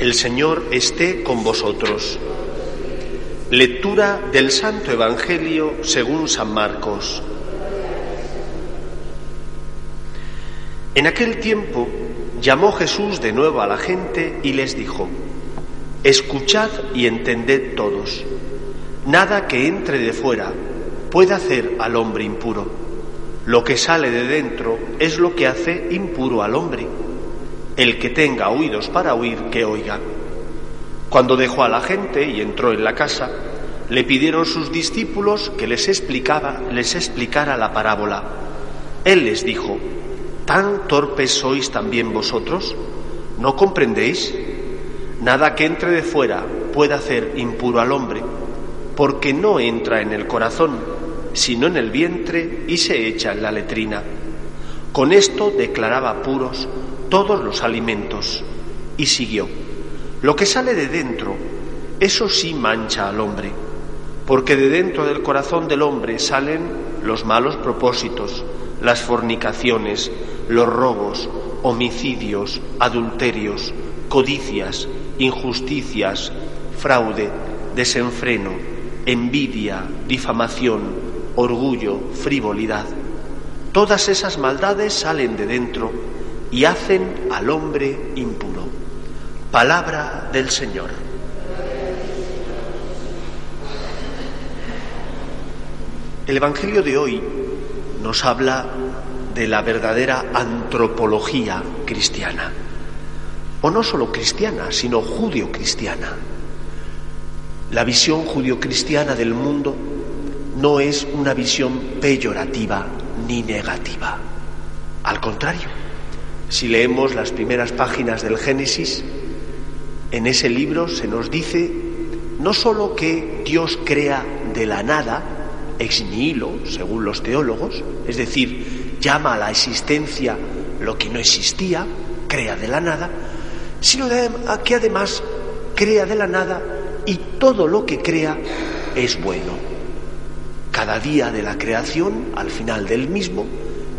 El Señor esté con vosotros. Lectura del Santo Evangelio según San Marcos. En aquel tiempo llamó Jesús de nuevo a la gente y les dijo, Escuchad y entended todos, nada que entre de fuera puede hacer al hombre impuro. Lo que sale de dentro es lo que hace impuro al hombre. El que tenga oídos para oír, que oiga. Cuando dejó a la gente y entró en la casa, le pidieron sus discípulos que les explicaba, les explicara la parábola. Él les dijo: ¿Tan torpes sois también vosotros? ¿No comprendéis? Nada que entre de fuera puede hacer impuro al hombre, porque no entra en el corazón, sino en el vientre y se echa en la letrina. Con esto declaraba puros todos los alimentos y siguió. Lo que sale de dentro, eso sí mancha al hombre, porque de dentro del corazón del hombre salen los malos propósitos, las fornicaciones, los robos, homicidios, adulterios, codicias, injusticias, fraude, desenfreno, envidia, difamación, orgullo, frivolidad. Todas esas maldades salen de dentro y hacen al hombre impuro. Palabra del Señor. El Evangelio de hoy nos habla de la verdadera antropología cristiana, o no solo cristiana, sino judio-cristiana. La visión judio-cristiana del mundo no es una visión peyorativa ni negativa. Al contrario, si leemos las primeras páginas del Génesis, en ese libro se nos dice no sólo que Dios crea de la nada, ex nihilo, según los teólogos, es decir, llama a la existencia lo que no existía, crea de la nada, sino que además crea de la nada y todo lo que crea es bueno. Cada día de la creación, al final del mismo,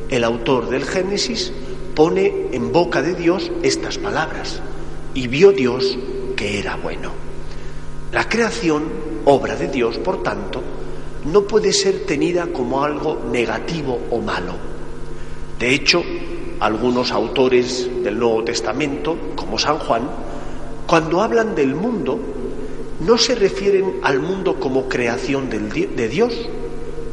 el autor del Génesis pone en boca de Dios estas palabras. Y vio Dios que era bueno. La creación, obra de Dios, por tanto, no puede ser tenida como algo negativo o malo. De hecho, algunos autores del Nuevo Testamento, como San Juan, cuando hablan del mundo, no se refieren al mundo como creación de Dios.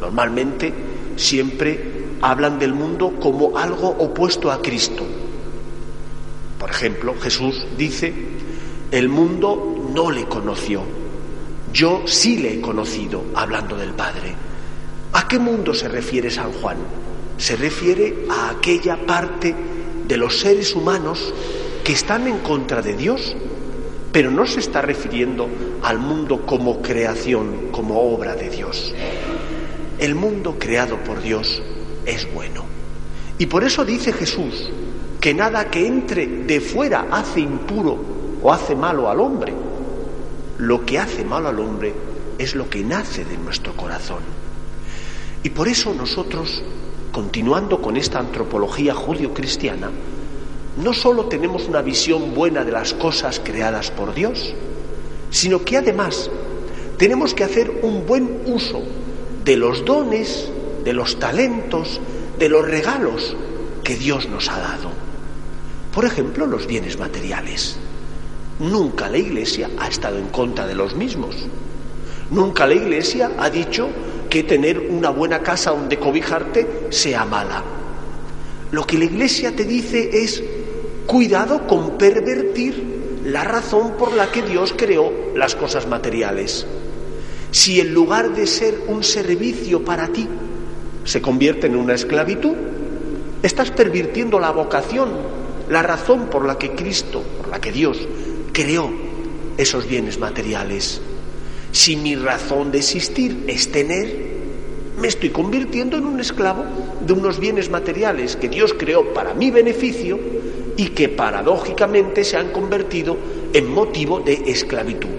Normalmente siempre hablan del mundo como algo opuesto a Cristo. Por ejemplo, Jesús dice, el mundo no le conoció, yo sí le he conocido, hablando del Padre. ¿A qué mundo se refiere San Juan? Se refiere a aquella parte de los seres humanos que están en contra de Dios, pero no se está refiriendo al mundo como creación, como obra de Dios. El mundo creado por Dios es bueno. Y por eso dice Jesús que nada que entre de fuera hace impuro o hace malo al hombre. Lo que hace malo al hombre es lo que nace de nuestro corazón. Y por eso nosotros, continuando con esta antropología judio-cristiana, no solo tenemos una visión buena de las cosas creadas por Dios, sino que además tenemos que hacer un buen uso de los dones, de los talentos, de los regalos que Dios nos ha dado. Por ejemplo, los bienes materiales. Nunca la Iglesia ha estado en contra de los mismos. Nunca la Iglesia ha dicho que tener una buena casa donde cobijarte sea mala. Lo que la Iglesia te dice es cuidado con pervertir la razón por la que Dios creó las cosas materiales. Si en lugar de ser un servicio para ti se convierte en una esclavitud, estás pervirtiendo la vocación la razón por la que Cristo, por la que Dios creó esos bienes materiales. Si mi razón de existir es tener, me estoy convirtiendo en un esclavo de unos bienes materiales que Dios creó para mi beneficio y que paradójicamente se han convertido en motivo de esclavitud.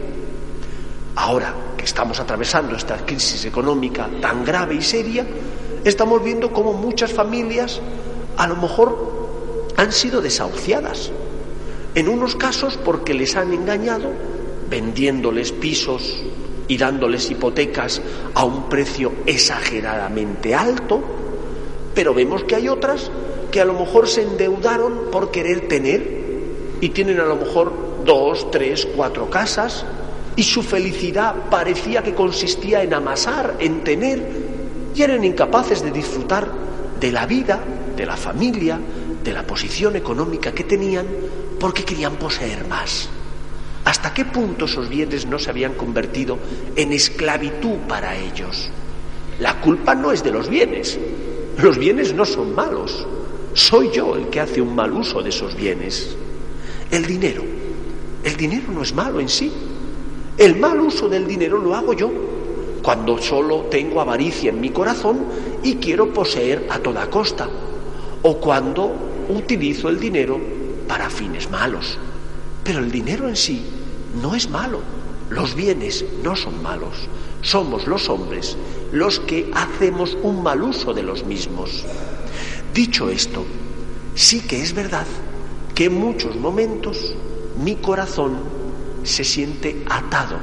Ahora que estamos atravesando esta crisis económica tan grave y seria, estamos viendo cómo muchas familias a lo mejor han sido desahuciadas. En unos casos porque les han engañado vendiéndoles pisos y dándoles hipotecas a un precio exageradamente alto, pero vemos que hay otras que a lo mejor se endeudaron por querer tener y tienen a lo mejor dos, tres, cuatro casas y su felicidad parecía que consistía en amasar, en tener eran incapaces de disfrutar de la vida, de la familia, de la posición económica que tenían porque querían poseer más. ¿Hasta qué punto esos bienes no se habían convertido en esclavitud para ellos? La culpa no es de los bienes. Los bienes no son malos. Soy yo el que hace un mal uso de esos bienes. El dinero. El dinero no es malo en sí. El mal uso del dinero lo hago yo. Cuando solo tengo avaricia en mi corazón y quiero poseer a toda costa. O cuando utilizo el dinero para fines malos. Pero el dinero en sí no es malo. Los bienes no son malos. Somos los hombres los que hacemos un mal uso de los mismos. Dicho esto, sí que es verdad que en muchos momentos mi corazón se siente atado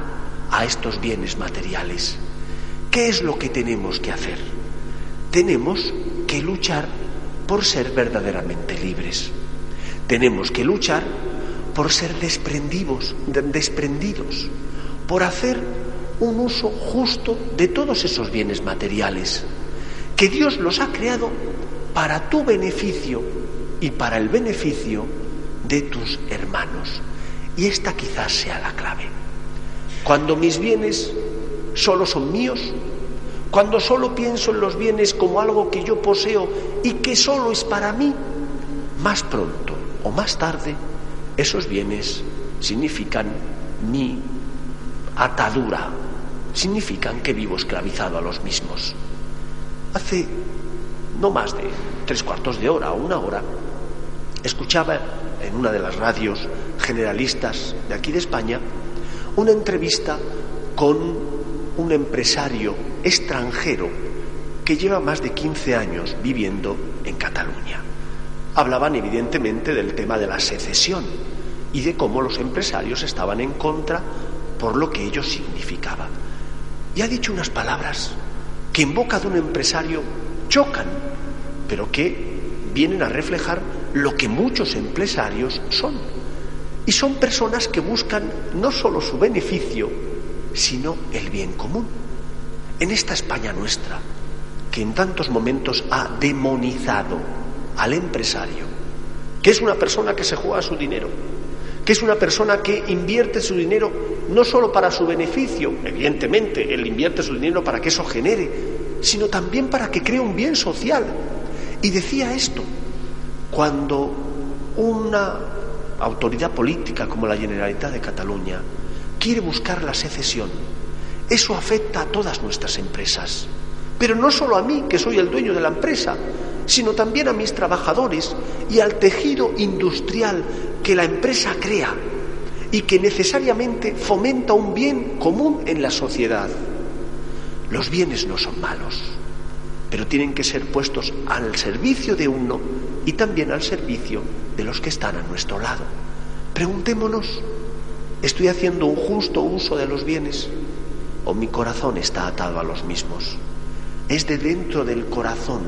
a estos bienes materiales. ¿Qué es lo que tenemos que hacer? Tenemos que luchar por ser verdaderamente libres. Tenemos que luchar por ser desprendidos, desprendidos, por hacer un uso justo de todos esos bienes materiales, que Dios los ha creado para tu beneficio y para el beneficio de tus hermanos. Y esta quizás sea la clave. Cuando mis bienes solo son míos, cuando solo pienso en los bienes como algo que yo poseo y que solo es para mí, más pronto o más tarde esos bienes significan mi atadura, significan que vivo esclavizado a los mismos. Hace no más de tres cuartos de hora o una hora, escuchaba en una de las radios generalistas de aquí de España una entrevista con un empresario extranjero que lleva más de 15 años viviendo en Cataluña hablaban evidentemente del tema de la secesión y de cómo los empresarios estaban en contra por lo que ello significaba. Y ha dicho unas palabras que en boca de un empresario chocan, pero que vienen a reflejar lo que muchos empresarios son. Y son personas que buscan no solo su beneficio, sino el bien común. En esta España nuestra, que en tantos momentos ha demonizado al empresario, que es una persona que se juega su dinero, que es una persona que invierte su dinero no solo para su beneficio, evidentemente, él invierte su dinero para que eso genere, sino también para que cree un bien social. Y decía esto, cuando una autoridad política como la Generalitat de Cataluña quiere buscar la secesión, eso afecta a todas nuestras empresas. Pero no solo a mí, que soy el dueño de la empresa, sino también a mis trabajadores y al tejido industrial que la empresa crea y que necesariamente fomenta un bien común en la sociedad. Los bienes no son malos, pero tienen que ser puestos al servicio de uno y también al servicio de los que están a nuestro lado. Preguntémonos, ¿estoy haciendo un justo uso de los bienes o mi corazón está atado a los mismos? Es de dentro del corazón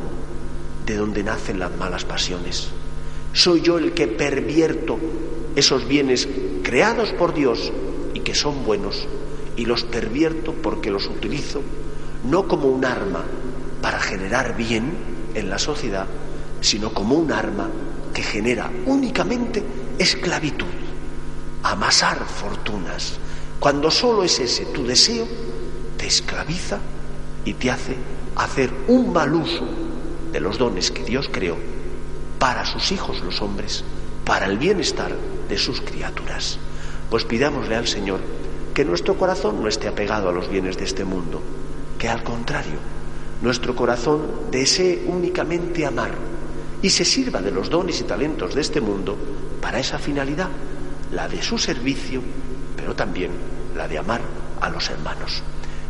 de donde nacen las malas pasiones. Soy yo el que pervierto esos bienes creados por Dios y que son buenos y los pervierto porque los utilizo no como un arma para generar bien en la sociedad, sino como un arma que genera únicamente esclavitud, amasar fortunas. Cuando solo es ese tu deseo, te esclaviza y te hace hacer un mal uso de los dones que Dios creó para sus hijos los hombres para el bienestar de sus criaturas. Pues pidámosle al Señor que nuestro corazón no esté apegado a los bienes de este mundo, que al contrario, nuestro corazón desee únicamente amar y se sirva de los dones y talentos de este mundo para esa finalidad, la de su servicio, pero también la de amar a los hermanos.